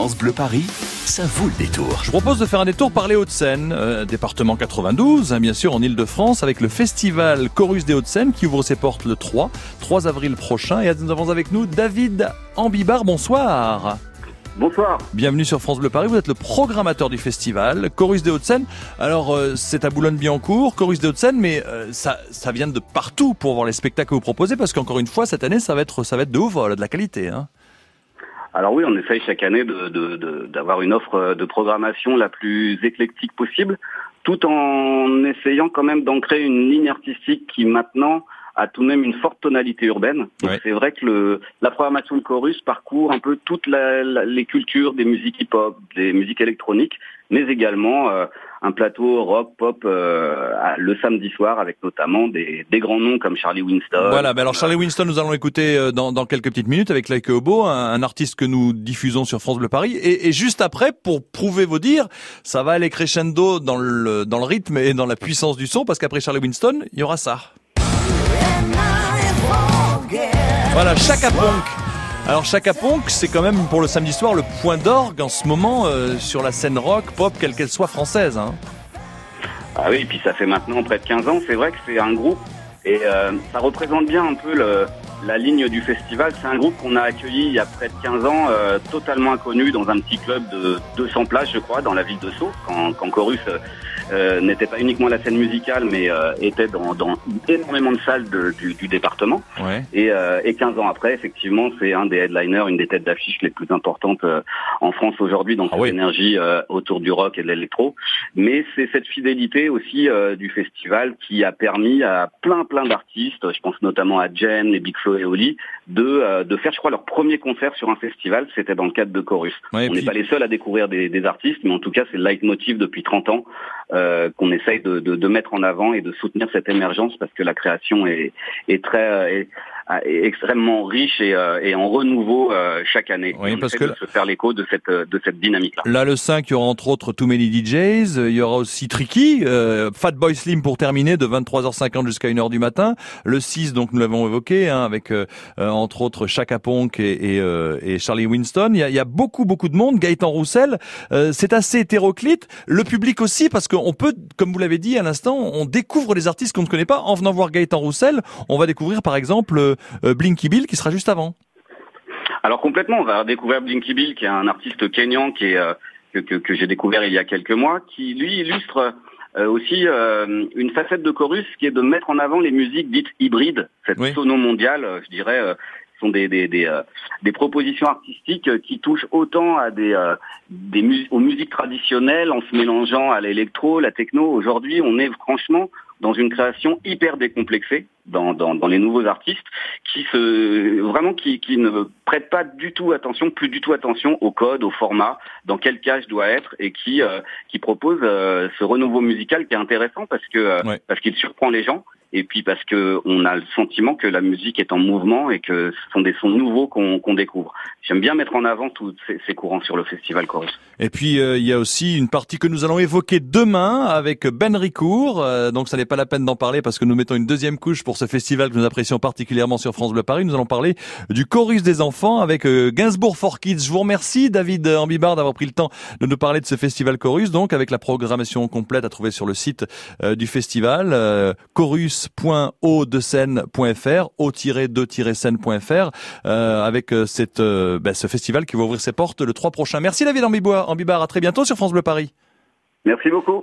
France Bleu Paris, ça vaut le détour. Je vous propose de faire un détour par les Hauts-de-Seine, euh, département 92, hein, bien sûr, en Ile-de-France, avec le festival Chorus des Hauts-de-Seine qui ouvre ses portes le 3, 3 avril prochain. Et nous avons avec nous David Ambibar. Bonsoir. Bonsoir. Bienvenue sur France Bleu Paris. Vous êtes le programmateur du festival Chorus des Hauts-de-Seine. Alors, euh, c'est à Boulogne-Billancourt, Chorus des Hauts-de-Seine, mais euh, ça, ça vient de partout pour voir les spectacles que vous proposez, parce qu'encore une fois, cette année, ça va être, ça va être de haut vol, de la qualité. Hein. Alors oui, on essaye chaque année d'avoir de, de, une offre de programmation la plus éclectique possible, tout en essayant quand même d'ancrer une ligne artistique qui maintenant a tout de même une forte tonalité urbaine. C'est vrai que le, la programmation de Chorus parcourt un peu toutes les cultures des musiques hip-hop, des musiques électroniques, mais également euh, un plateau rock, pop euh, le samedi soir avec notamment des, des, grands noms comme Charlie Winston. Voilà, ben alors Charlie Winston, nous allons écouter euh, dans, dans quelques petites minutes avec Like Obo, un, un, artiste que nous diffusons sur France Bleu Paris. Et, et, juste après, pour prouver vos dires, ça va aller crescendo dans le, dans le rythme et dans la puissance du son, parce qu'après Charlie Winston, il y aura ça. Voilà, Chaka Ponk. Alors Chaka Ponk, c'est quand même pour le samedi soir le point d'orgue en ce moment euh, sur la scène rock, pop, quelle qu'elle soit française. Hein. Ah oui, et puis ça fait maintenant près de 15 ans, c'est vrai que c'est un groupe et euh, ça représente bien un peu le, la ligne du festival. C'est un groupe qu'on a accueilli il y a près de 15 ans, euh, totalement inconnu dans un petit club de 200 places, je crois, dans la ville de Sceaux, quand, quand Chorus euh, n'était pas uniquement la scène musicale, mais euh, était dans, dans, énormément de salles de, du, du, département. Ouais. Et, euh, et 15 ans après, effectivement, c'est un des headliners, une des têtes d'affiche les plus importantes en France aujourd'hui dans Ah cette oui. énergie autour du rock et de l'électro. Mais c'est cette fidélité aussi du festival qui a permis à plein plein d'artistes, je pense notamment à Jen, les Big Flo et Oli, de, de faire, je crois, leur premier concert sur un festival. C'était dans le cadre de Chorus. Ouais, On n'est puis- pas les seuls à découvrir des, des artistes, mais en tout cas, c'est le leitmotiv depuis 30 ans euh, qu'on essaye de, de, de mettre en avant et de soutenir cette émergence parce que la création est, est très euh, est, est extrêmement riche et, euh, et en renouveau euh, chaque année. Oui, On parce que- de se faire l'écho de cette de cette dynamique-là. Là, le 5, il y aura entre autres Too Many DJs, il y aura aussi Tricky, euh, Fatboy Slim pour terminer de 23h50 jusqu'à 1h du matin. Le 6, donc nous l'avons évoqué, hein, avec euh, euh, entre autres Chaka Ponk et, et, euh, et Charlie Winston. Il y, a, il y a beaucoup, beaucoup de monde. Gaëtan Roussel, euh, c'est assez hétéroclite. Le public aussi, parce qu'on peut, comme vous l'avez dit à l'instant, on découvre des artistes qu'on ne connaît pas. En venant voir Gaëtan Roussel, on va découvrir par exemple Blinky Bill qui sera juste avant. Alors complètement, on va découvrir Blinky Bill, qui est un artiste kényan qui est euh, que, que, que j'ai découvert il y a quelques mois, qui lui illustre euh, aussi euh, une facette de chorus qui est de mettre en avant les musiques dites hybrides, cette Oui. sono mondiale, euh, je dirais, euh, sont des des, des, euh, des propositions artistiques euh, qui touchent autant à des, euh, des mus- aux musiques traditionnelles en se mélangeant à l'électro, la techno. Aujourd'hui, on est franchement dans une création hyper décomplexée dans, les nouveaux artistes qui se vraiment qui, qui ne prêtent pas du tout attention, plus du tout attention au code, au format, dans quel cas je dois être et qui euh, qui propose euh, ce renouveau musical qui est intéressant parce que euh, Ouais. parce qu'il surprend les gens et puis parce que on a le sentiment que la musique est en mouvement et que ce sont des sons nouveaux qu'on découvre. J'aime bien mettre en avant tous ces, ces courants sur le festival Chorus. Et puis euh, il y a aussi une partie que nous allons évoquer demain avec Ben Ricourt. Euh, donc ça n'est pas la peine d'en parler parce que nous mettons une deuxième couche pour ce festival que nous apprécions particulièrement sur France Bleu Paris. Nous allons parler du chorus des enfants avec euh, Gainsbourg for Kids. Je vous remercie David Ambibard d'avoir pris le temps de nous parler de ce festival chorus. Donc avec la programmation complète à trouver sur le site euh, du festival euh, chorus.o2scène.fr o-2-scène.fr euh, avec cette bah, ce festival qui va ouvrir ses portes le 3 prochain. Merci David Ambibard. Ambibard. À très bientôt sur France Bleu Paris. Merci beaucoup.